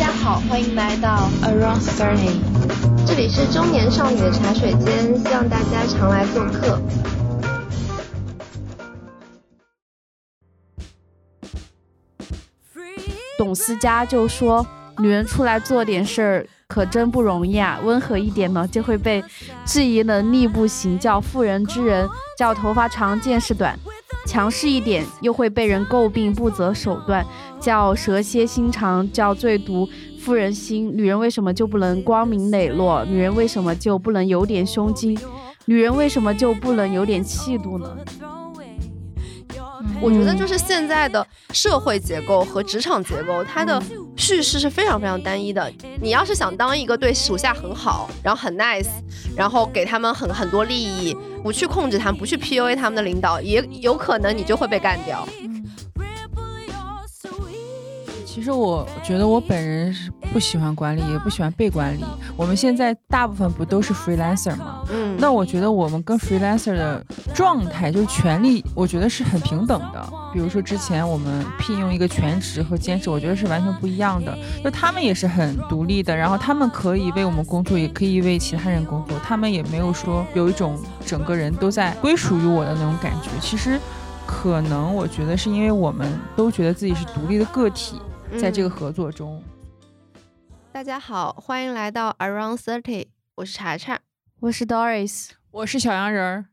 家好，欢迎来到 Around Thirty，这里是中年少女的茶水间，希望大家常来做客。董思佳就说：“女人出来做点事儿可真不容易啊，温和一点呢就会被质疑能力不行，叫妇人之仁；叫头发长见识短，强势一点又会被人诟病不择手段，叫蛇蝎心肠，叫最毒妇人心。女人为什么就不能光明磊落？女人为什么就不能有点胸襟？女人为什么就不能有点气度呢？”我觉得就是现在的社会结构和职场结构，它的叙事是非常非常单一的。你要是想当一个对属下很好，然后很 nice，然后给他们很很多利益，不去控制他们，不去 PUA 他们的领导，也有可能你就会被干掉。其实我觉得我本人是不喜欢管理，也不喜欢被管理。我们现在大部分不都是 freelancer 吗？嗯，那我觉得我们跟 freelancer 的状态就是权利，我觉得是很平等的。比如说之前我们聘用一个全职和兼职，我觉得是完全不一样的。就他们也是很独立的，然后他们可以为我们工作，也可以为其他人工作，他们也没有说有一种整个人都在归属于我的那种感觉。其实可能我觉得是因为我们都觉得自己是独立的个体。在这个合作中，大家好，欢迎来到 Around Thirty，我是查查，我是 Doris，我是小羊人儿。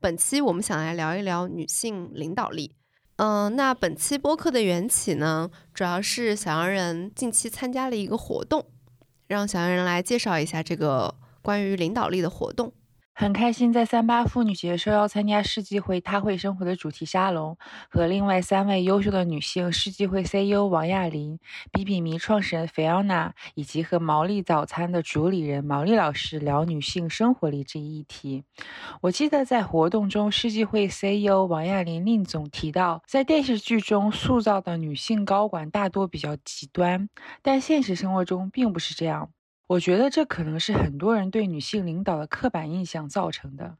本期我们想来聊一聊女性领导力。嗯，那本期播客的缘起呢，主要是小羊人近期参加了一个活动，让小羊人来介绍一下这个关于领导力的活动。很开心在三八妇女节受邀参加世纪会她会生活的主题沙龙，和另外三位优秀的女性世纪会 CEO 王亚林、比比迷创始人菲奥娜，以及和毛利早餐的主理人毛利老师聊女性生活里这一议题。我记得在活动中，世纪会 CEO 王亚林令总提到，在电视剧中塑造的女性高管大多比较极端，但现实生活中并不是这样。我觉得这可能是很多人对女性领导的刻板印象造成的。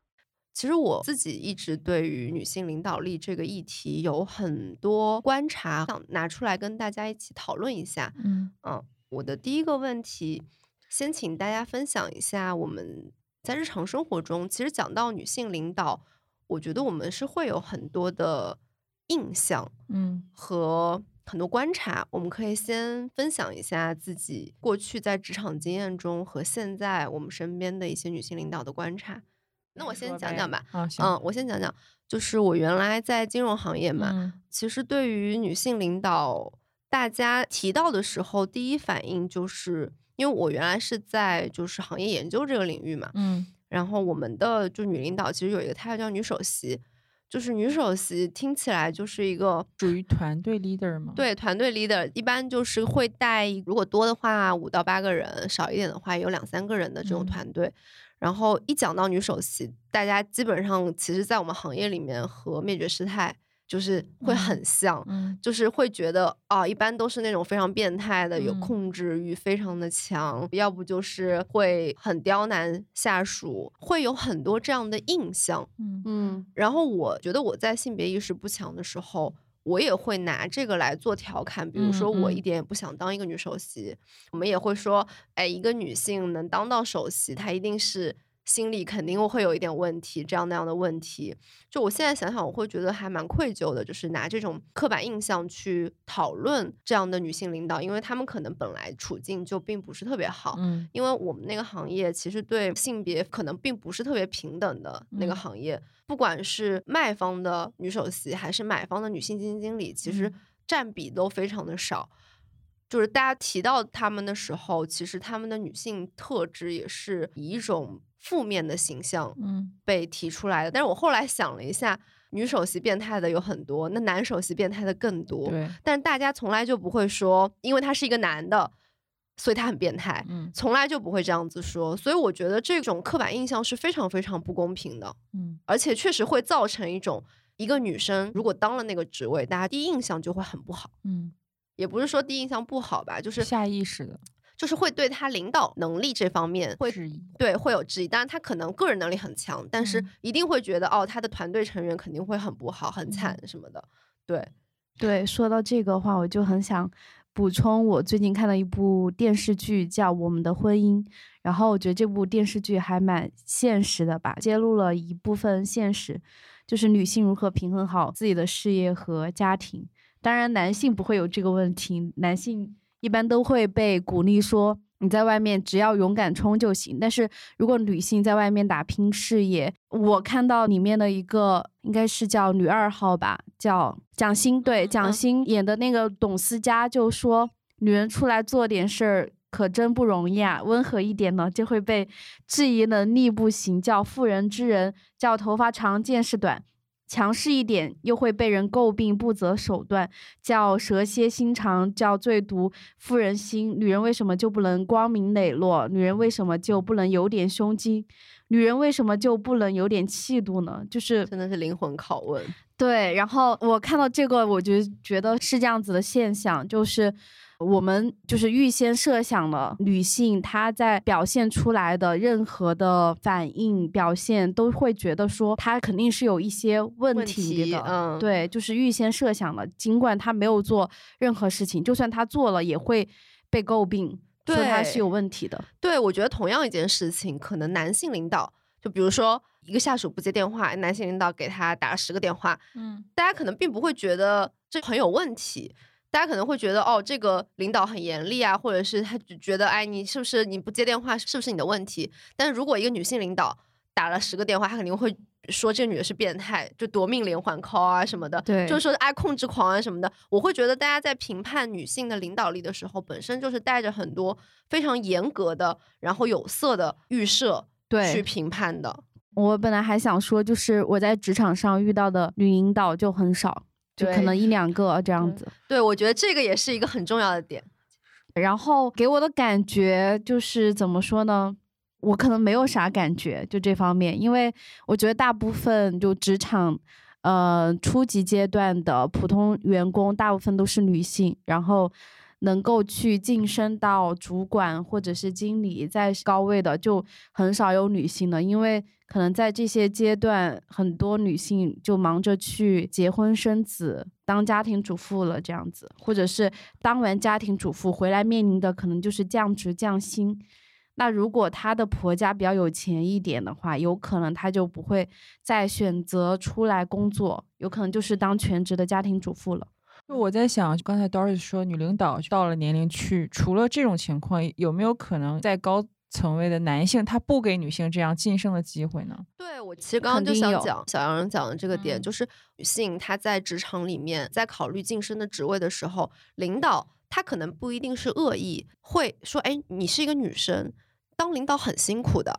其实我自己一直对于女性领导力这个议题有很多观察，想拿出来跟大家一起讨论一下。嗯嗯，我的第一个问题，先请大家分享一下我们在日常生活中，其实讲到女性领导，我觉得我们是会有很多的印象，嗯和。很多观察，我们可以先分享一下自己过去在职场经验中和现在我们身边的一些女性领导的观察。那我先讲讲吧。嗯，我先讲讲，就是我原来在金融行业嘛，其实对于女性领导，大家提到的时候，第一反应就是因为我原来是在就是行业研究这个领域嘛，嗯，然后我们的就女领导其实有一个 title 叫女首席。就是女首席听起来就是一个属于团队 leader 吗？对，团队 leader 一般就是会带，如果多的话五到八个人，少一点的话有两三个人的这种团队。然后一讲到女首席，大家基本上其实，在我们行业里面和灭绝师太。就是会很像，就是会觉得啊，一般都是那种非常变态的，有控制欲非常的强，要不就是会很刁难下属，会有很多这样的印象。嗯嗯，然后我觉得我在性别意识不强的时候，我也会拿这个来做调侃，比如说我一点也不想当一个女首席，我们也会说，哎，一个女性能当到首席，她一定是。心里肯定会有一点问题，这样那样的问题。就我现在想想，我会觉得还蛮愧疚的，就是拿这种刻板印象去讨论这样的女性领导，因为她们可能本来处境就并不是特别好。嗯，因为我们那个行业其实对性别可能并不是特别平等的那个行业，不管是卖方的女首席还是买方的女性基金经理，其实占比都非常的少。就是大家提到他们的时候，其实他们的女性特质也是以一种。负面的形象，嗯，被提出来的。但是我后来想了一下，女首席变态的有很多，那男首席变态的更多。对，但是大家从来就不会说，因为他是一个男的，所以他很变态。嗯，从来就不会这样子说。所以我觉得这种刻板印象是非常非常不公平的。嗯，而且确实会造成一种，一个女生如果当了那个职位，大家第一印象就会很不好。嗯，也不是说第一印象不好吧，就是下意识的。就是会对他领导能力这方面会质疑，对会有质疑。当然，他可能个人能力很强，但是一定会觉得哦，他的团队成员肯定会很不好、很惨什么的。对，对，说到这个话，我就很想补充我最近看了一部电视剧，叫《我们的婚姻》。然后我觉得这部电视剧还蛮现实的吧，揭露了一部分现实，就是女性如何平衡好自己的事业和家庭。当然，男性不会有这个问题，男性一般都会被鼓励说你在外面只要勇敢冲就行。但是如果女性在外面打拼事业，我看到里面的一个应该是叫女二号吧，叫蒋欣，对，蒋欣演的那个董思佳就说，女人出来做点事儿。可真不容易啊！温和一点呢，就会被质疑能力不行；叫妇人之仁，叫头发长见识短；强势一点，又会被人诟病不择手段；叫蛇蝎心肠，叫最毒妇人心。女人为什么就不能光明磊落？女人为什么就不能有点胸襟？女人为什么就不能有点气度呢？就是真的是灵魂拷问。对，然后我看到这个，我就觉得是这样子的现象，就是。我们就是预先设想了女性，她在表现出来的任何的反应表现，都会觉得说她肯定是有一些问题的。嗯，对，就是预先设想了，尽管她没有做任何事情，就算她做了，也会被诟病，说她是有问题的。对，我觉得同样一件事情，可能男性领导，就比如说一个下属不接电话，男性领导给他打了十个电话，嗯，大家可能并不会觉得这很有问题。大家可能会觉得，哦，这个领导很严厉啊，或者是他觉得，哎，你是不是你不接电话，是不是你的问题？但是如果一个女性领导打了十个电话，她肯定会说这个女的是变态，就夺命连环 call 啊什么的，对，就是说爱控制狂啊什么的。我会觉得大家在评判女性的领导力的时候，本身就是带着很多非常严格的，然后有色的预设对去评判的。我本来还想说，就是我在职场上遇到的女领导就很少。就可能一两个这样子，对我觉得这个也是一个很重要的点。然后给我的感觉就是怎么说呢？我可能没有啥感觉，就这方面，因为我觉得大部分就职场，呃，初级阶段的普通员工，大部分都是女性，然后。能够去晋升到主管或者是经理，在高位的就很少有女性的，因为可能在这些阶段，很多女性就忙着去结婚生子，当家庭主妇了这样子，或者是当完家庭主妇回来面临的可能就是降职降薪。那如果她的婆家比较有钱一点的话，有可能她就不会再选择出来工作，有可能就是当全职的家庭主妇了。就我在想，刚才 Doris 说女领导到了年龄去，除了这种情况，有没有可能在高层位的男性他不给女性这样晋升的机会呢？对我其实刚刚就想讲小杨讲的这个点，就是女性她在职场里面在考虑晋升的职位的时候，领导他可能不一定是恶意，会说，哎，你是一个女生，当领导很辛苦的，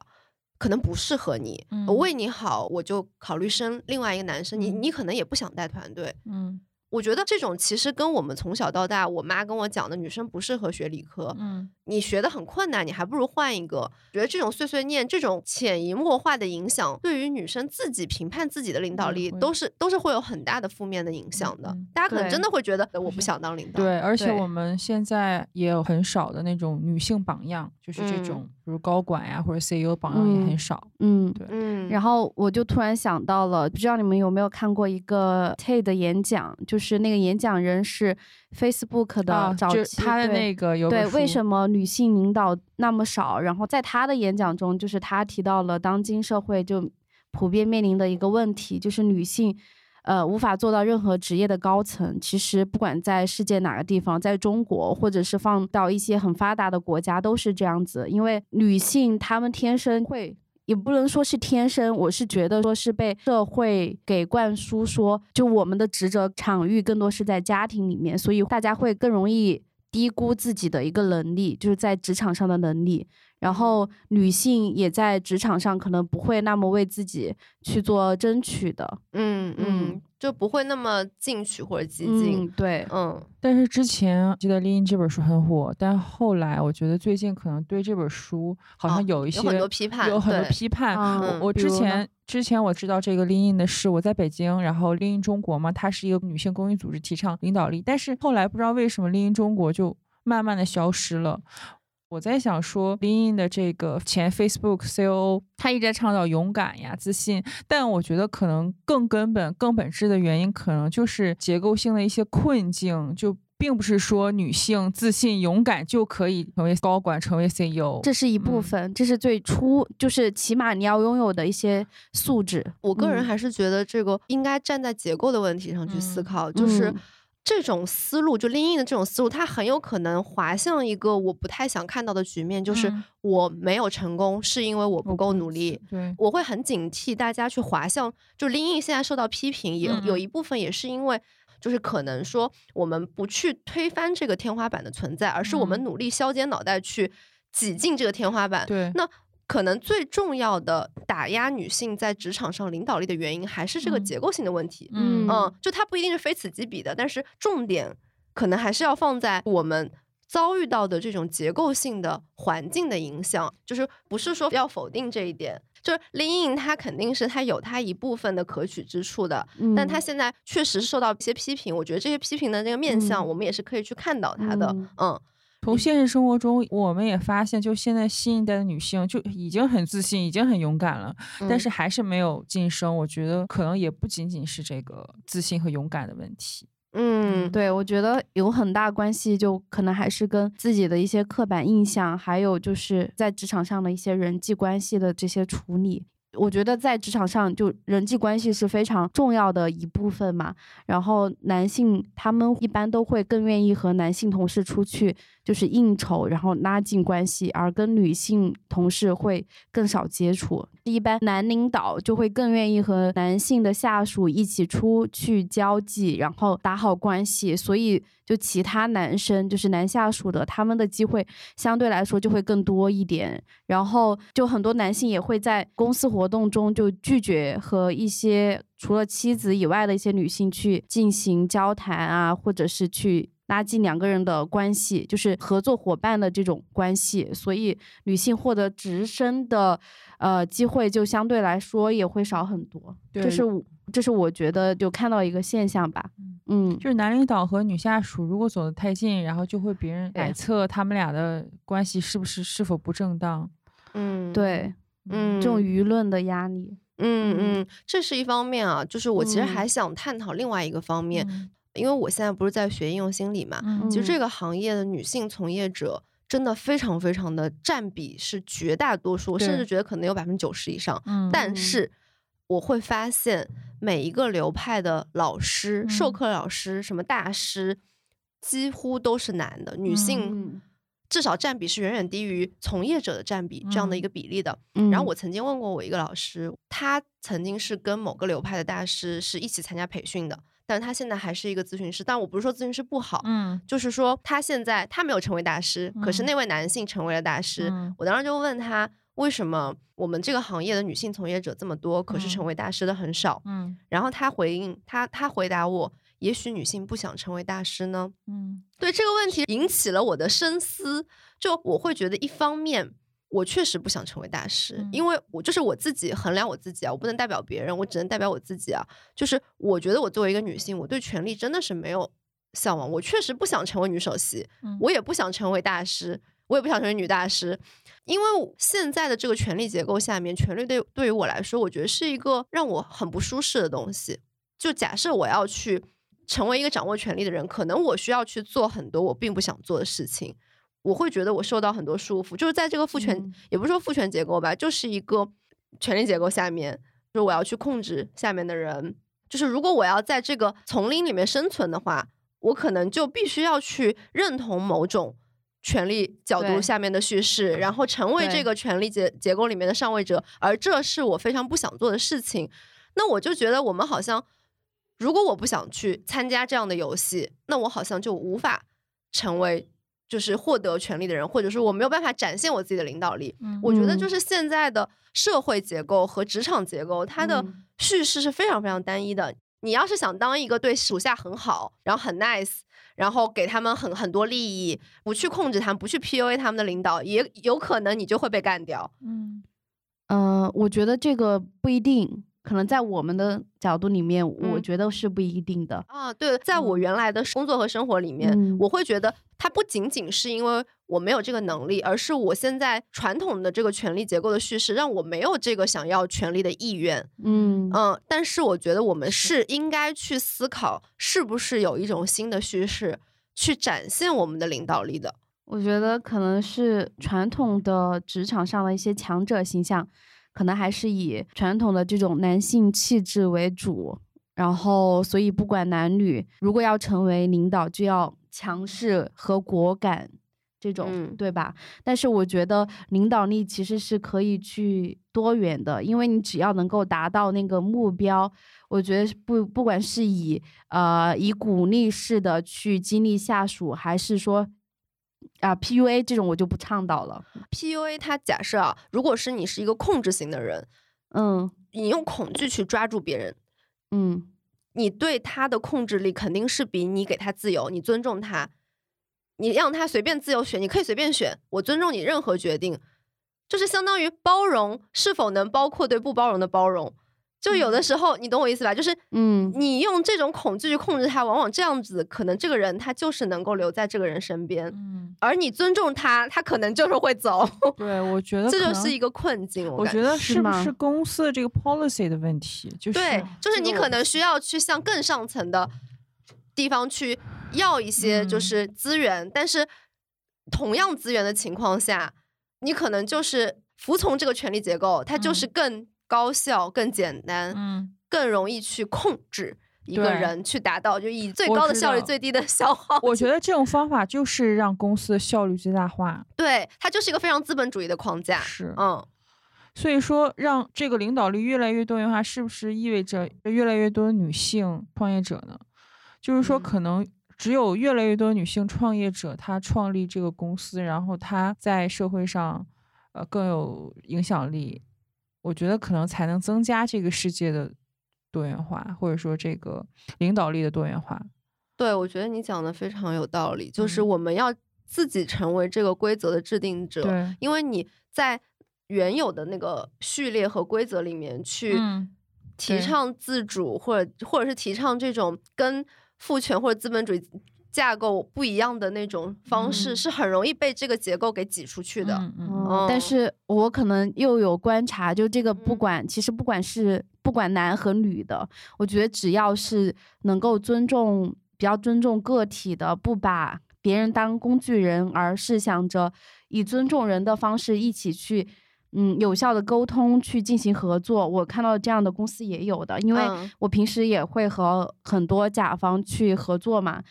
可能不适合你。我为你好，我就考虑升另外一个男生，你你可能也不想带团队。嗯。我觉得这种其实跟我们从小到大，我妈跟我讲的女生不适合学理科，嗯，你学的很困难，你还不如换一个。觉得这种碎碎念，这种潜移默化的影响，对于女生自己评判自己的领导力，都是都是会有很大的负面的影响的。大家可能真的会觉得我不想当领导。对，而且我们现在也有很少的那种女性榜样，就是这种，比如高管呀或者 CEO 榜样也很少。嗯，对，嗯。然后我就突然想到了，不知道你们有没有看过一个 TED 的演讲，就。是那个演讲人是 Facebook 的早期，他的那个有对为什么女性领导那么少？然后在他的演讲中，就是他提到了当今社会就普遍面临的一个问题，就是女性呃无法做到任何职业的高层。其实不管在世界哪个地方，在中国或者是放到一些很发达的国家都是这样子，因为女性她们天生会。也不能说是天生，我是觉得说是被社会给灌输说，就我们的职责场域更多是在家庭里面，所以大家会更容易低估自己的一个能力，就是在职场上的能力。然后女性也在职场上可能不会那么为自己去做争取的，嗯嗯。就不会那么进取或者激进，对，嗯。但是之前记得《丽英》这本书很火，但后来我觉得最近可能对这本书好像有一些有很多批判，有很多批判。我我之前之前我知道这个丽英的事，我在北京，然后丽英中国嘛，它是一个女性公益组织，提倡领导力。但是后来不知道为什么丽英中国就慢慢的消失了。我在想说，林荫的这个前 Facebook COO，他一直在倡导勇敢呀、自信，但我觉得可能更根本、更本质的原因，可能就是结构性的一些困境，就并不是说女性自信勇敢就可以成为高管、成为 CEO，这是一部分，这是最初就是起码你要拥有的一些素质。我个人还是觉得这个应该站在结构的问题上去思考，就是这种思路，就拎硬的这种思路，它很有可能滑向一个我不太想看到的局面，就是我没有成功是因为我不够努力。对，我会很警惕大家去滑向，就拎硬现在受到批评，也有一部分也是因为。就是可能说，我们不去推翻这个天花板的存在，而是我们努力削尖脑袋去挤进这个天花板。对，那可能最重要的打压女性在职场上领导力的原因，还是这个结构性的问题。嗯嗯，就它不一定是非此即彼的，但是重点可能还是要放在我们。遭遇到的这种结构性的环境的影响，就是不是说要否定这一点，就是林颖她肯定是她有她一部分的可取之处的，但她现在确实受到一些批评，我觉得这些批评的那个面相，我们也是可以去看到她的。嗯，从现实生活中，我们也发现，就现在新一代的女性就已经很自信，已经很勇敢了，但是还是没有晋升。我觉得可能也不仅仅是这个自信和勇敢的问题。嗯，对，我觉得有很大关系，就可能还是跟自己的一些刻板印象，还有就是在职场上的一些人际关系的这些处理。我觉得在职场上，就人际关系是非常重要的一部分嘛。然后男性他们一般都会更愿意和男性同事出去。就是应酬，然后拉近关系，而跟女性同事会更少接触。一般男领导就会更愿意和男性的下属一起出去交际，然后打好关系。所以，就其他男生，就是男下属的，他们的机会相对来说就会更多一点。然后，就很多男性也会在公司活动中就拒绝和一些除了妻子以外的一些女性去进行交谈啊，或者是去。拉近两个人的关系，就是合作伙伴的这种关系，所以女性获得直升的呃机会就相对来说也会少很多。这是这是我觉得就看到一个现象吧。嗯，就是男领导和女下属如果走得太近，然后就会别人揣测他们俩的关系是不是是否不正当。嗯，对，嗯，这种舆论的压力，嗯嗯，这是一方面啊。就是我其实还想探讨另外一个方面。因为我现在不是在学应用心理嘛，其实这个行业的女性从业者真的非常非常的占比是绝大多数，我甚至觉得可能有百分之九十以上。但是我会发现每一个流派的老师、授课老师、什么大师，几乎都是男的，女性至少占比是远远低于从业者的占比这样的一个比例的。然后我曾经问过我一个老师，他曾经是跟某个流派的大师是一起参加培训的。但他现在还是一个咨询师，但我不是说咨询师不好，嗯，就是说他现在他没有成为大师，可是那位男性成为了大师。我当时就问他，为什么我们这个行业的女性从业者这么多，可是成为大师的很少？嗯，然后他回应他，他回答我，也许女性不想成为大师呢。嗯，对这个问题引起了我的深思，就我会觉得一方面。我确实不想成为大师，因为我就是我自己衡量我自己啊，我不能代表别人，我只能代表我自己啊。就是我觉得我作为一个女性，我对权力真的是没有向往，我确实不想成为女首席，我也不想成为大师，我也不想成为女大师，因为现在的这个权力结构下面，权力对对于我来说，我觉得是一个让我很不舒适的东西。就假设我要去成为一个掌握权力的人，可能我需要去做很多我并不想做的事情。我会觉得我受到很多束缚，就是在这个父权，也不是说父权结构吧，就是一个权力结构下面，就是我要去控制下面的人。就是如果我要在这个丛林里面生存的话，我可能就必须要去认同某种权力角度下面的叙事，然后成为这个权力结结构里面的上位者，而这是我非常不想做的事情。那我就觉得我们好像，如果我不想去参加这样的游戏，那我好像就无法成为。就是获得权利的人，或者说我没有办法展现我自己的领导力。我觉得就是现在的社会结构和职场结构，它的叙事是非常非常单一的。你要是想当一个对属下很好，然后很 nice，然后给他们很很多利益，不去控制他们，不去 PUA 他们的领导，也有可能你就会被干掉。嗯，呃，我觉得这个不一定。可能在我们的角度里面，我觉得是不一定的啊。对，在我原来的工作和生活里面，我会觉得它不仅仅是因为我没有这个能力，而是我现在传统的这个权力结构的叙事让我没有这个想要权力的意愿。嗯嗯，但是我觉得我们是应该去思考，是不是有一种新的叙事去展现我们的领导力的。我觉得可能是传统的职场上的一些强者形象，可能还是以传统的这种男性气质为主。然后，所以不管男女，如果要成为领导，就要强势和果敢，这种对吧？但是我觉得领导力其实是可以去多元的，因为你只要能够达到那个目标，我觉得不不管是以呃以鼓励式的去激励下属，还是说啊 PUA 这种，我就不倡导了。PUA 它假设啊，如果是你是一个控制型的人，嗯，你用恐惧去抓住别人。嗯，你对他的控制力肯定是比你给他自由，你尊重他，你让他随便自由选，你可以随便选，我尊重你任何决定，就是相当于包容，是否能包括对不包容的包容。就有的时候，你懂我意思吧？就是，嗯，你用这种恐惧去控制他，往往这样子，可能这个人他就是能够留在这个人身边，嗯，而你尊重他，他可能就是会走。对，我觉得这就是一个困境。我觉得是不是公司的这个 policy 的问题？就是对，就是你可能需要去向更上层的地方去要一些就是资源，但是同样资源的情况下，你可能就是服从这个权力结构，它就是更。高效更简单，嗯，更容易去控制一个人，去达到就以最高的效率、最低的消耗。我觉得这种方法就是让公司的效率最大化。对，它就是一个非常资本主义的框架。是，嗯，所以说让这个领导力越来越多元化，是不是意味着越来越多的女性创业者呢？就是说，可能只有越来越多女性创业者，她创立这个公司，然后她在社会上，呃，更有影响力。我觉得可能才能增加这个世界的多元化，或者说这个领导力的多元化。对，我觉得你讲的非常有道理，就是我们要自己成为这个规则的制定者。对，因为你在原有的那个序列和规则里面去提倡自主，或者或者是提倡这种跟父权或者资本主义。架构不一样的那种方式是很容易被这个结构给挤出去的。嗯，但是我可能又有观察，就这个不管，其实不管是不管男和女的，我觉得只要是能够尊重，比较尊重个体的，不把别人当工具人，而是想着以尊重人的方式一起去，嗯，有效的沟通去进行合作。我看到这样的公司也有的，因为我平时也会和很多甲方去合作嘛。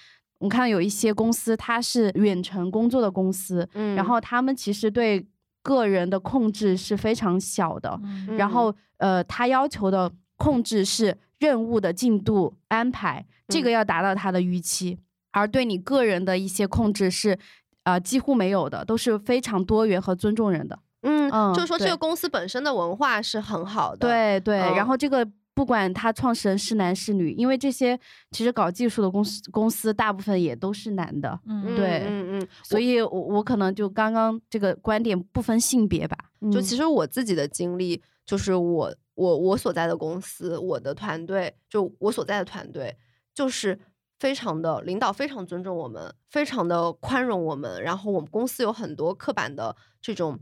我看到有一些公司，它是远程工作的公司，嗯，然后他们其实对个人的控制是非常小的，嗯然后呃，他要求的控制是任务的进度安排，这个要达到他的预期，而对你个人的一些控制是，呃，几乎没有的，都是非常多元和尊重人的，嗯，就是说这个公司本身的文化是很好的，对对，然后这个。不管他创始人是男是女，因为这些其实搞技术的公司公司大部分也都是男的，嗯，对，嗯嗯，所以我我可能就刚刚这个观点不分性别吧，就其实我自己的经历就是我我我所在的公司，我的团队就我所在的团队就是非常的领导非常尊重我们，非常的宽容我们，然后我们公司有很多刻板的这种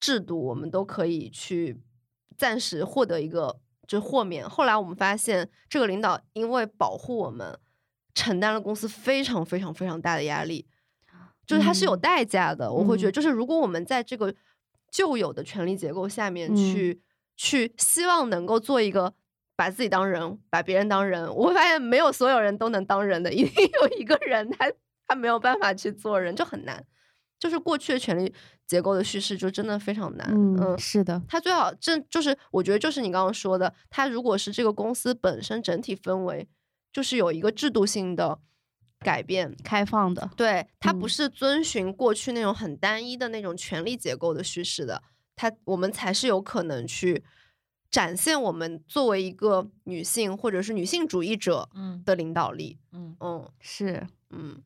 制度，我们都可以去暂时获得一个。就豁免。后来我们发现，这个领导因为保护我们，承担了公司非常非常非常大的压力，就是他是有代价的。我会觉得，就是如果我们在这个旧有的权力结构下面去去希望能够做一个把自己当人，把别人当人，我会发现没有所有人都能当人的，一定有一个人他他没有办法去做人，就很难。就是过去的权力结构的叙事就真的非常难。嗯，是的，他最好这就是我觉得就是你刚刚说的，他如果是这个公司本身整体氛围就是有一个制度性的改变，开放的，对，它不是遵循过去那种很单一的那种权力结构的叙事的，他我们才是有可能去展现我们作为一个女性或者是女性主义者的领导力。嗯嗯，是，嗯。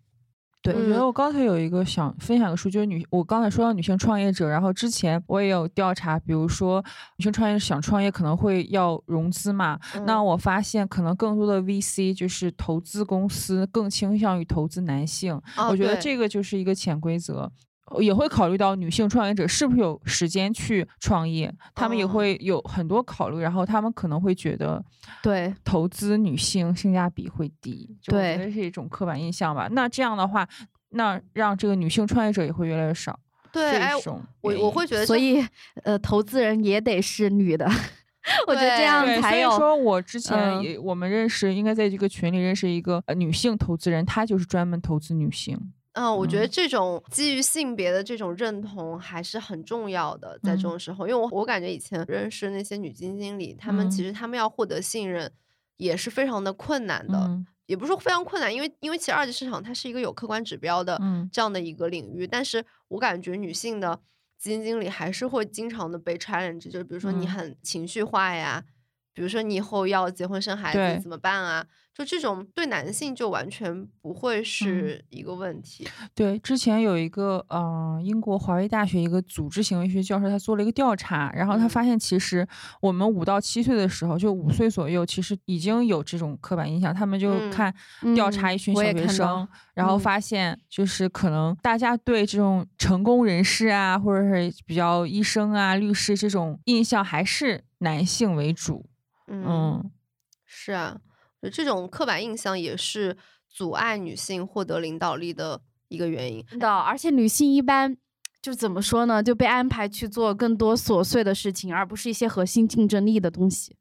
对，我觉得我刚才有一个想分享的数，就是女，我刚才说到女性创业者，然后之前我也有调查，比如说女性创业者想创业可能会要融资嘛，那我发现可能更多的 VC 就是投资公司更倾向于投资男性，我觉得这个就是一个潜规则。也会考虑到女性创业者是不是有时间去创业，他们也会有很多考虑，然后他们可能会觉得，对投资女性性价比会低，对，这是一种刻板印象吧。那这样的话，那让这个女性创业者也会越来越少。对，哎，我我会觉得，所以呃，投资人也得是女的，我觉得这样才有。所以说我之前也我们认识，应该在这个群里认识一个女性投资人，她就是专门投资女性。嗯，我觉得这种基于性别的这种认同还是很重要的，在这种时候，因为我我感觉以前认识那些女基金经理，她们其实她们要获得信任也是非常的困难的，也不是说非常困难，因为因为其实二级市场它是一个有客观指标的这样的一个领域，但是我感觉女性的基金经理还是会经常的被 challenge，就是比如说你很情绪化呀。比如说你以后要结婚生孩子怎么办啊？就这种对男性就完全不会是一个问题。对，之前有一个呃英国华威大学一个组织行为学教授，他做了一个调查，然后他发现其实我们五到七岁的时候，就五岁左右，其实已经有这种刻板印象。他们就看调查一群小学生，然后发现就是可能大家对这种成功人士啊，或者是比较医生啊、律师这种印象还是男性为主。嗯，是啊，就这种刻板印象也是阻碍女性获得领导力的一个原因。的，而且女性一般就怎么说呢，就被安排去做更多琐碎的事情，而不是一些核心竞争力的东西。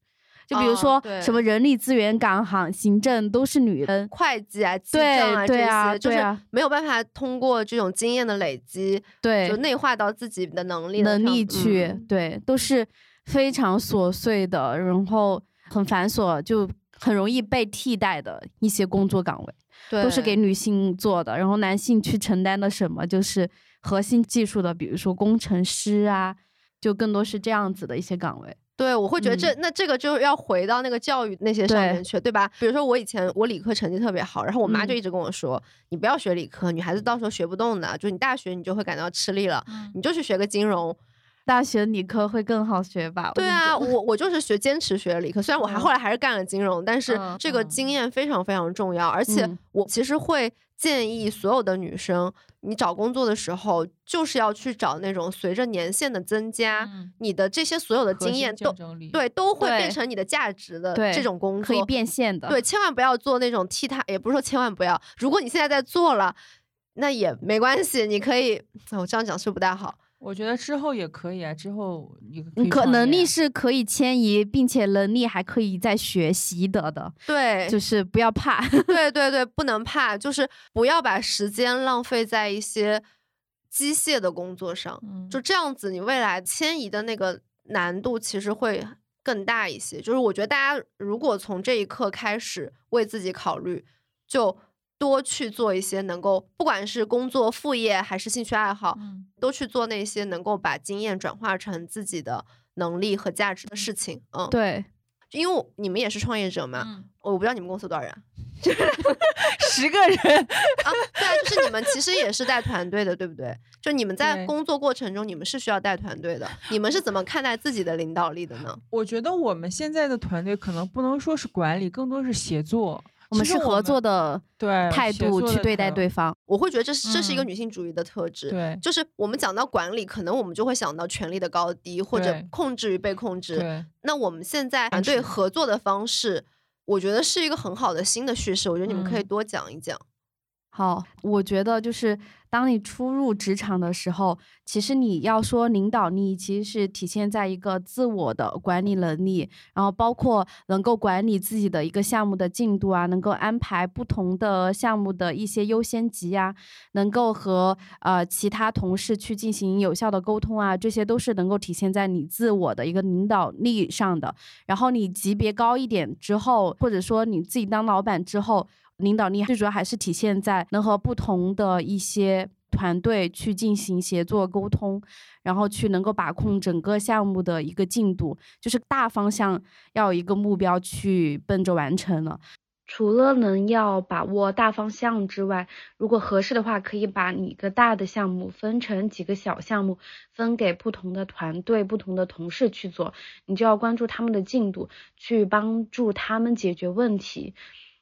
就比如说什么人力资源、港行、行政都是女人，会计啊、记账啊这些，就是没有办法通过这种经验的累积，对，就内化到自己的能力能力去，对，都是。非常琐碎的，然后很繁琐，就很容易被替代的一些工作岗位，都是给女性做的。然后男性去承担的什么，就是核心技术的，比如说工程师啊，就更多是这样子的一些岗位。对，我会觉得这那这个就要回到那个教育那些上面去，对吧？比如说我以前我理科成绩特别好，然后我妈就一直跟我说，你不要学理科，女孩子到时候学不动的，就你大学你就会感到吃力了，你就去学个金融。大学理科会更好学吧？对啊，我我就是学坚持学理科，虽然我还后来还是干了金融，但是这个经验非常非常重要。而且我其实会建议所有的女生，你找工作的时候就是要去找那种随着年限的增加，你的这些所有的经验都对都会变成你的价值的这种工作，可以变现的。对，千万不要做那种替他，也不是说千万不要。如果你现在在做了，那也没关系，你可以。我这样讲是不太好。我觉得之后也可以啊，之后你可能力是可以迁移，并且能力还可以再学习得的。对，就是不要怕。对对对，不能怕，就是不要把时间浪费在一些机械的工作上。就这样子，你未来迁移的那个难度其实会更大一些。就是我觉得大家如果从这一刻开始为自己考虑，就。多去做一些能够，不管是工作副业还是兴趣爱好，都去做那些能够把经验转化成自己的能力和价值的事情。嗯，对，因为你们也是创业者嘛，我不知道你们公司多少人，十个人啊，对啊，就是你们其实也是带团队的，对不对？就你们在工作过程中，你们是需要带团队的，你们是怎么看待自己的领导力的呢？我觉得我们现在的团队可能不能说是管理，更多是协作。我们是合作的态度去对待对方，我会觉得这是这是一个女性主义的特质。对，就是我们讲到管理，可能我们就会想到权力的高低或者控制与被控制。那我们现在团队合作的方式，我觉得是一个很好的新的叙事。我觉得你们可以多讲一讲。好，我觉得就是当你初入职场的时候，其实你要说领导力，其实是体现在一个自我的管理能力，然后包括能够管理自己的一个项目的进度啊，能够安排不同的项目的一些优先级啊，能够和呃其他同事去进行有效的沟通啊，这些都是能够体现在你自我的一个领导力上的。然后你级别高一点之后，或者说你自己当老板之后。领导力最主要还是体现在能和不同的一些团队去进行协作沟通，然后去能够把控整个项目的一个进度，就是大方向要有一个目标去奔着完成了。除了能要把握大方向之外，如果合适的话，可以把你一个大的项目分成几个小项目，分给不同的团队、不同的同事去做，你就要关注他们的进度，去帮助他们解决问题。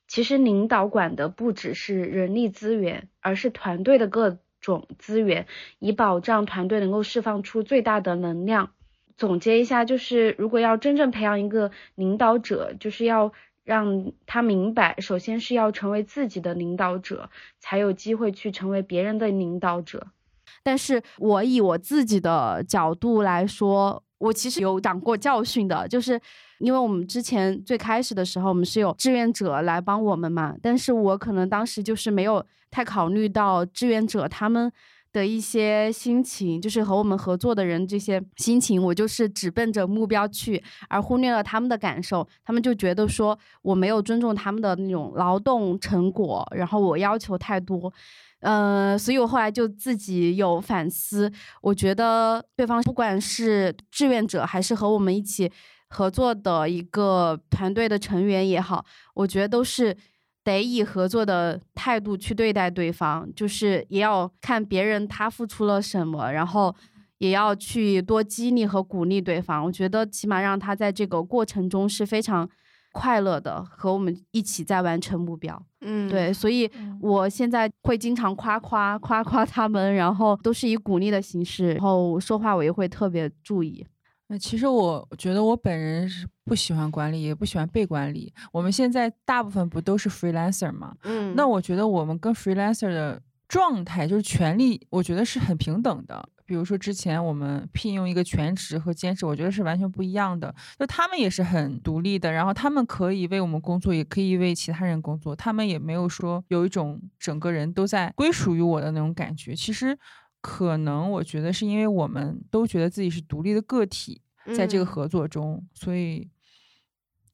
其实领导管的不只是人力资源，而是团队的各种资源，以保障团队能够释放出最大的能量。总结一下，就是如果要真正培养一个领导者，就是要让他明白，首先是要成为自己的领导者，才有机会去成为别人的领导者。但是我以我自己的角度来说，我其实有长过教训的，就是因为我们之前最开始的时候，我们是有志愿者来帮我们嘛，但是我可能当时就是没有太考虑到志愿者他们。的一些心情，就是和我们合作的人这些心情，我就是只奔着目标去，而忽略了他们的感受。他们就觉得说我没有尊重他们的那种劳动成果，然后我要求太多，呃，所以我后来就自己有反思。我觉得对方不管是志愿者，还是和我们一起合作的一个团队的成员也好，我觉得都是。得以合作的态度去对待对方，就是也要看别人他付出了什么，然后也要去多激励和鼓励对方。我觉得起码让他在这个过程中是非常快乐的，和我们一起在完成目标。嗯，对，所以我现在会经常夸夸夸夸他们，然后都是以鼓励的形式，然后说话我也会特别注意。那其实我觉得我本人是不喜欢管理，也不喜欢被管理。我们现在大部分不都是 freelancer 吗？嗯，那我觉得我们跟 freelancer 的状态就是权利，我觉得是很平等的。比如说之前我们聘用一个全职和兼职，我觉得是完全不一样的。就他们也是很独立的，然后他们可以为我们工作，也可以为其他人工作，他们也没有说有一种整个人都在归属于我的那种感觉。其实。可能我觉得是因为我们都觉得自己是独立的个体，在这个合作中，所以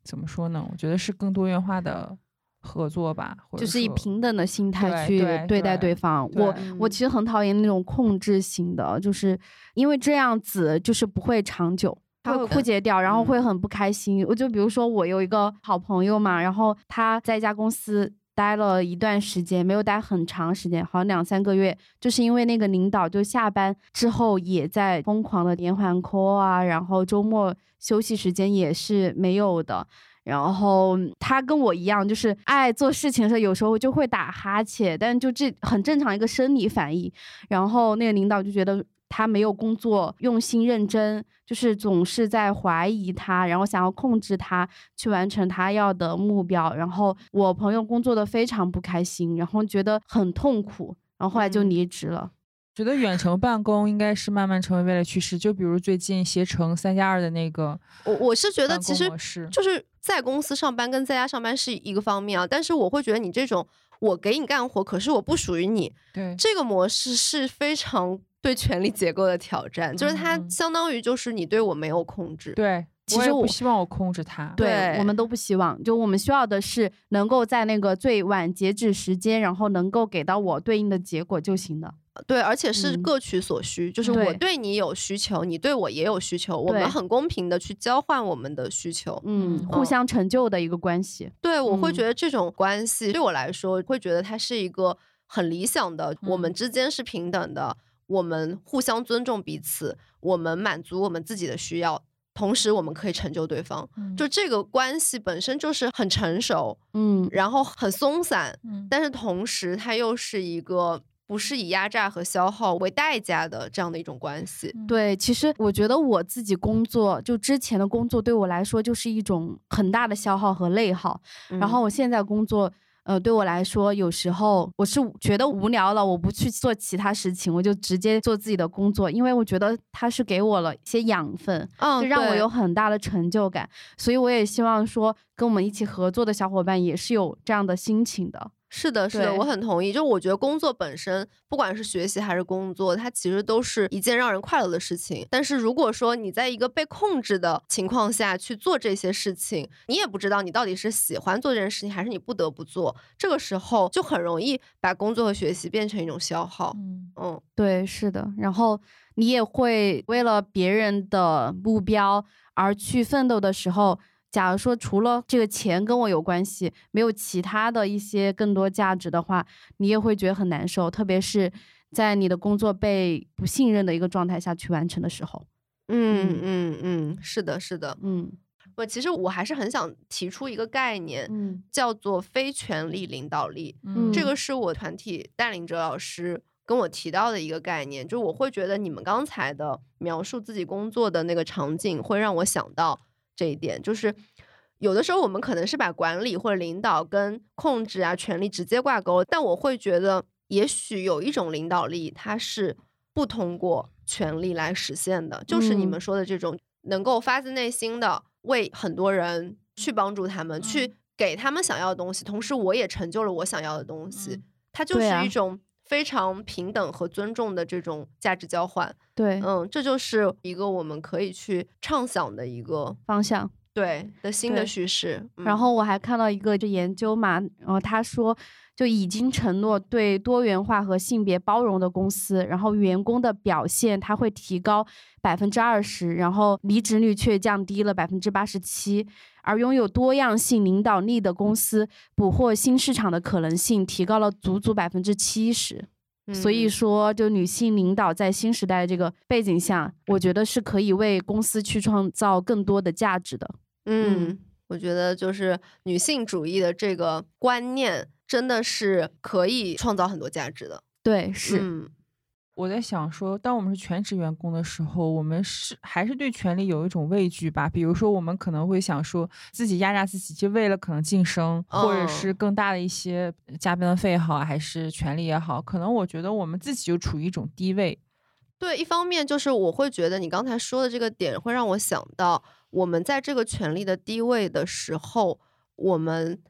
怎么说呢？我觉得是更多元化的合作吧，就是以平等的心态去对待对方。我我其实很讨厌那种控制型的，就是因为这样子就是不会长久，它会枯竭掉，然后会很不开心。我就比如说我有一个好朋友嘛，然后他在一家公司。待了一段时间，没有待很长时间，好像两三个月，就是因为那个领导就下班之后也在疯狂的连环 call 啊，然后周末休息时间也是没有的。然后他跟我一样，就是爱做事情的时候，有时候就会打哈欠，但就这很正常一个生理反应。然后那个领导就觉得。他没有工作用心认真，就是总是在怀疑他，然后想要控制他去完成他要的目标。然后我朋友工作的非常不开心，然后觉得很痛苦，然后后来就离职了。觉得远程办公应该是慢慢成为未来趋势。就比如最近携程三加二的那个，我我是觉得其实就是在公司上班跟在家上班是一个方面啊，但是我会觉得你这种我给你干活，可是我不属于你，对这个模式是非常。对权力结构的挑战，就是它相当于就是你对我没有控制。对，其实我不希望我控制他。对，我们都不希望。就我们需要的是能够在那个最晚截止时间，然后能够给到我对应的结果就行了。对，而且是各取所需，就是我对你有需求，你对我也有需求，我们很公平的去交换我们的需求，嗯，互相成就的一个关系。对，我会觉得这种关系对我来说，会觉得它是一个很理想的，我们之间是平等的。我们互相尊重彼此，我们满足我们自己的需要，同时我们可以成就对方。就这个关系本身就是很成熟，嗯，然后很松散，但是同时它又是一个不是以压榨和消耗为代价的这样的一种关系。对，其实我觉得我自己工作，就之前的工作对我来说就是一种很大的消耗和内耗，然后我现在工作。呃，对我来说，有时候我是觉得无聊了，我不去做其他事情，我就直接做自己的工作，因为我觉得它是给我了一些养分，嗯，就让我有很大的成就感。所以我也希望说，跟我们一起合作的小伙伴也是有这样的心情的。是的，是的，我很同意。就我觉得工作本身，不管是学习还是工作，它其实都是一件让人快乐的事情。但是如果说你在一个被控制的情况下去做这些事情，你也不知道你到底是喜欢做这件事情，还是你不得不做。这个时候就很容易把工作和学习变成一种消耗。嗯嗯，对，是的。然后你也会为了别人的目标而去奋斗的时候。假如说除了这个钱跟我有关系，没有其他的一些更多价值的话，你也会觉得很难受。特别是在你的工作被不信任的一个状态下去完成的时候。嗯嗯嗯，是的，是的，嗯，我其实我还是很想提出一个概念，叫做非权力领导力。嗯，这个是我团体带领者老师跟我提到的一个概念，就我会觉得你们刚才的描述自己工作的那个场景，会让我想到这一点，就是有的时候我们可能是把管理或者领导跟控制啊、权力直接挂钩，但我会觉得，也许有一种领导力，它是不通过权力来实现的，就是你们说的这种能够发自内心的为很多人去帮助他们，去给他们想要的东西，同时我也成就了我想要的东西，它就是一种。非常平等和尊重的这种价值交换，对，嗯，这就是一个我们可以去畅想的一个方向，对的新的叙事。然后我还看到一个就研究嘛，然后他说。就已经承诺对多元化和性别包容的公司，然后员工的表现它会提高百分之二十，然后离职率却降低了百分之八十七，而拥有多样性领导力的公司，捕获新市场的可能性提高了足足百分之七十。所以说，就女性领导在新时代这个背景下，我觉得是可以为公司去创造更多的价值的。嗯，我觉得就是女性主义的这个观念。真的是可以创造很多价值的，对，是。我在想说，当我们是全职员工的时候，我们是还是对权力有一种畏惧吧？比如说，我们可能会想说自己压榨自己，就为了可能晋升，或者是更大的一些加班费好，还是权利也好，可能我觉得我们自己就处于一种低位。对，一方面就是我会觉得你刚才说的这个点会让我想到，我们在这个权力的低位的时候，我们。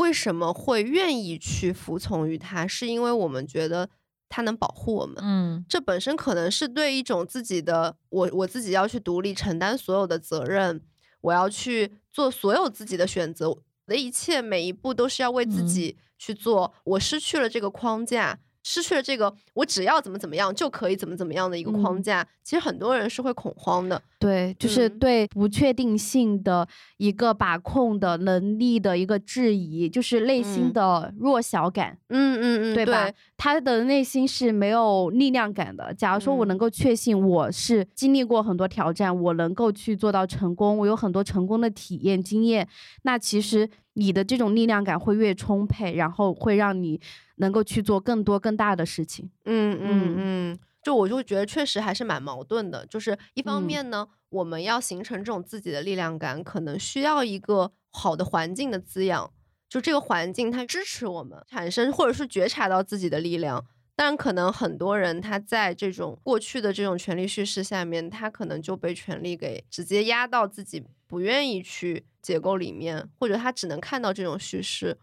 为什么会愿意去服从于他？是因为我们觉得他能保护我们。嗯，这本身可能是对一种自己的我，我自己要去独立承担所有的责任，我要去做所有自己的选择，我的一切每一步都是要为自己去做。我失去了这个框架。失去了这个，我只要怎么怎么样就可以怎么怎么样的一个框架，其实很多人是会恐慌的。对，就是对不确定性的一个把控的能力的一个质疑，就是内心的弱小感。嗯嗯嗯，对吧？他的内心是没有力量感的。假如说我能够确信我是经历过很多挑战，我能够去做到成功，我有很多成功的体验经验，那其实你的这种力量感会越充沛，然后会让你。能够去做更多更大的事情，嗯嗯嗯，就我就觉得确实还是蛮矛盾的。就是一方面呢，我们要形成这种自己的力量感，可能需要一个好的环境的滋养，就这个环境它支持我们产生或者是觉察到自己的力量。但可能很多人他在这种过去的这种权力叙事下面，他可能就被权力给直接压到自己不愿意去结构里面，或者他只能看到这种叙事。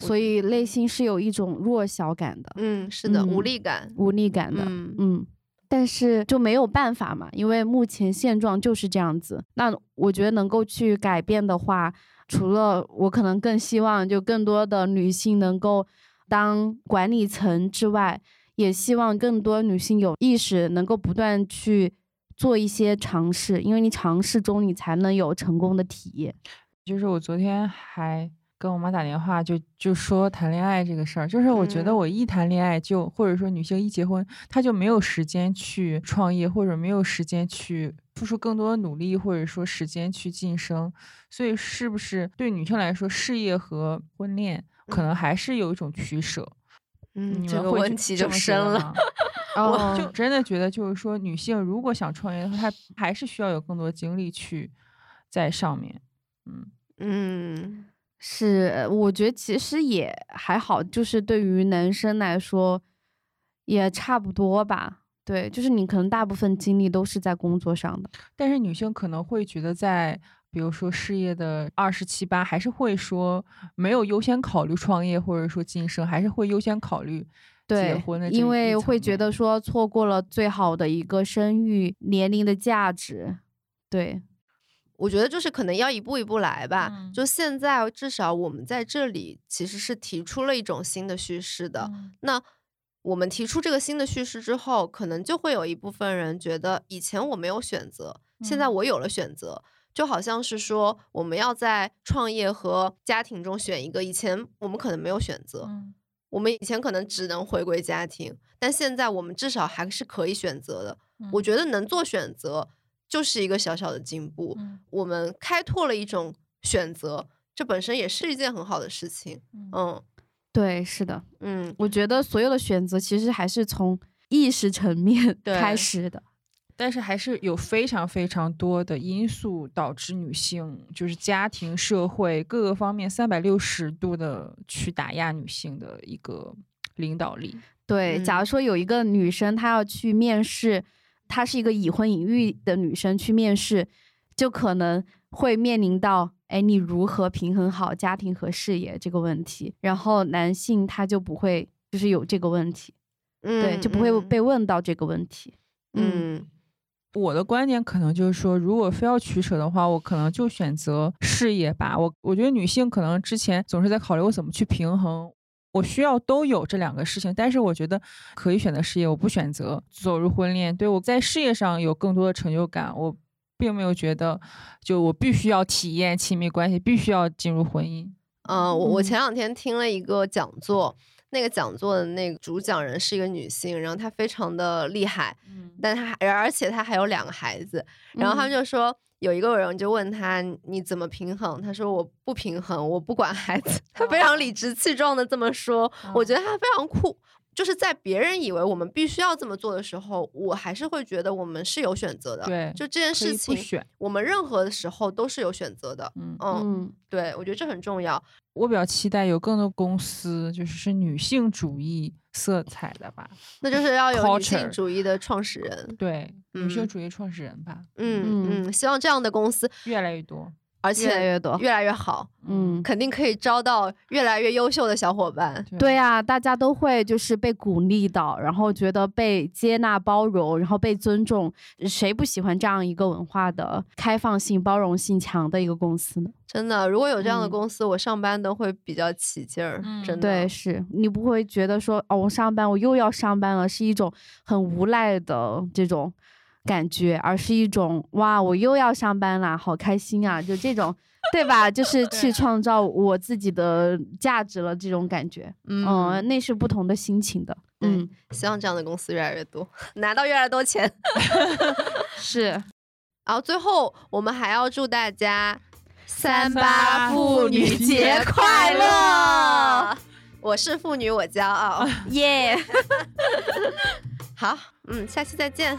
所以内心是有一种弱小感的，嗯，是的，无力感，无力感的，嗯，但是就没有办法嘛，因为目前现状就是这样子。那我觉得能够去改变的话，除了我可能更希望就更多的女性能够当管理层之外，也希望更多女性有意识，能够不断去做一些尝试，因为你尝试中你才能有成功的体验。就是我昨天还。跟我妈打电话就就说谈恋爱这个事儿，就是我觉得我一谈恋爱就或者说女性一结婚，她就没有时间去创业，或者没有时间去付出更多的努力，或者说时间去晋升。所以是不是对女性来说，事业和婚恋可能还是有一种取舍？嗯，这个问题就深了。我就真的觉得，就是说女性如果想创业的话，她还是需要有更多精力去在上面。嗯嗯。是，我觉得其实也还好，就是对于男生来说，也差不多吧。对，就是你可能大部分精力都是在工作上的，但是女性可能会觉得，在比如说事业的二十七八，还是会说没有优先考虑创业，或者说晋升，还是会优先考虑结婚的，因为会觉得说错过了最好的一个生育年龄的价值，对。我觉得就是可能要一步一步来吧。就现在，至少我们在这里其实是提出了一种新的叙事的。那我们提出这个新的叙事之后，可能就会有一部分人觉得，以前我没有选择，现在我有了选择。就好像是说，我们要在创业和家庭中选一个，以前我们可能没有选择，我们以前可能只能回归家庭，但现在我们至少还是可以选择的。我觉得能做选择。就是一个小小的进步，我们开拓了一种选择，这本身也是一件很好的事情。嗯，对，是的，嗯，我觉得所有的选择其实还是从意识层面开始的。但是还是有非常非常多的因素导致女性，就是家庭、社会各个方面三百六十度的去打压女性的一个领导力。对，假如说有一个女生她要去面试，她是一个已婚已育的女生去面试，就可能会面临到，哎，你如何平衡好家庭和事业这个问题。然后男性他就不会就是有这个问题，对，就不会被问到这个问题。嗯。我的观点可能就是说，如果非要取舍的话，我可能就选择事业吧。我我觉得女性可能之前总是在考虑我怎么去平衡，我需要都有这两个事情。但是我觉得可以选择事业，我不选择走入婚恋。对我在事业上有更多的成就感，我并没有觉得就我必须要体验亲密关系，必须要进入婚姻。嗯，我我前两天听了一个讲座。那个讲座的那个主讲人是一个女性，然后她非常的厉害，嗯，但她而且她还有两个孩子，然后他们就说有一个人就问他你怎么平衡，他说我不平衡，我不管孩子，他非常理直气壮的这么说，我觉得他非常酷。就是在别人以为我们必须要这么做的时候，我还是会觉得我们是有选择的。对，就这件事情，我们任何的时候都是有选择的。嗯嗯，对，我觉得这很重要。我比较期待有更多公司，就是是女性主义色彩的吧。那就是要有女性主义的创始人。对，女性主义创始人吧。嗯嗯，希望这样的公司越来越多。而且越来越多，越来越好，嗯，肯定可以招到越来越优秀的小伙伴。对呀，大家都会就是被鼓励到，然后觉得被接纳、包容，然后被尊重。谁不喜欢这样一个文化的开放性、包容性强的一个公司呢？真的，如果有这样的公司，我上班都会比较起劲儿。真的，对，是你不会觉得说哦，我上班我又要上班了，是一种很无奈的这种。感觉，而是一种哇，我又要上班啦，好开心啊！就这种，对吧？就是 去创造我自己的价值了，这种感觉，嗯，那是不同的心情的。嗯，希望这样的公司越来越多，拿到越来越多钱。是，然后最后我们还要祝大家三八妇女节快乐！我是妇女，我骄傲，耶！好，嗯，下期再见。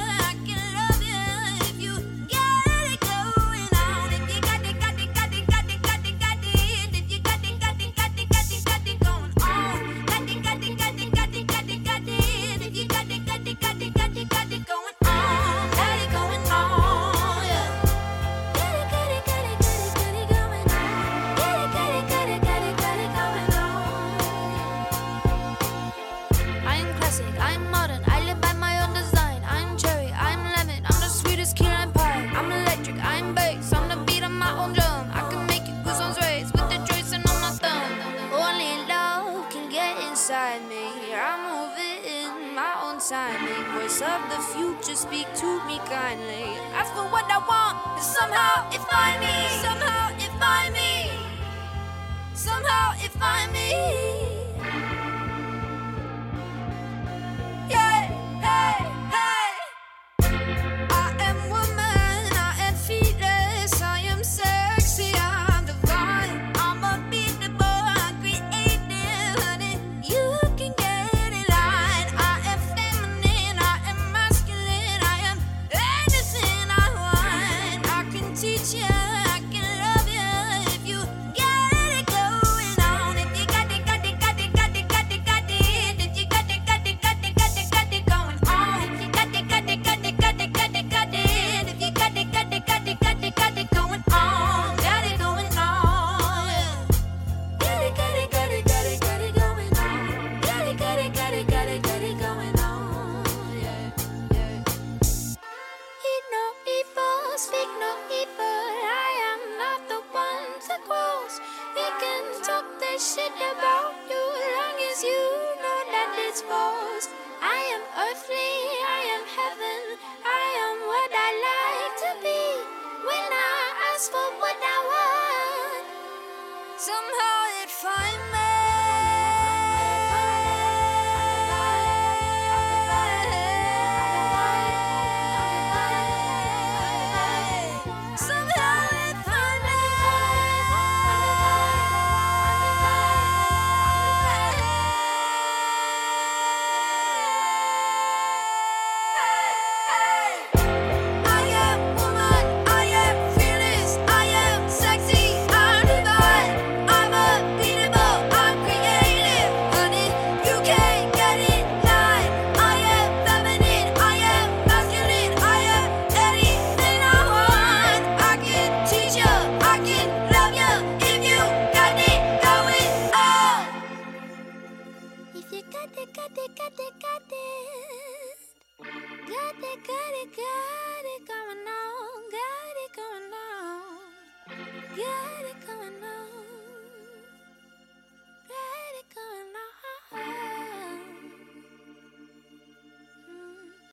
timing. Voice of the future, speak to me kindly. Ask for what I want, and somehow it find me. Somehow it find me. Somehow it find me. for one.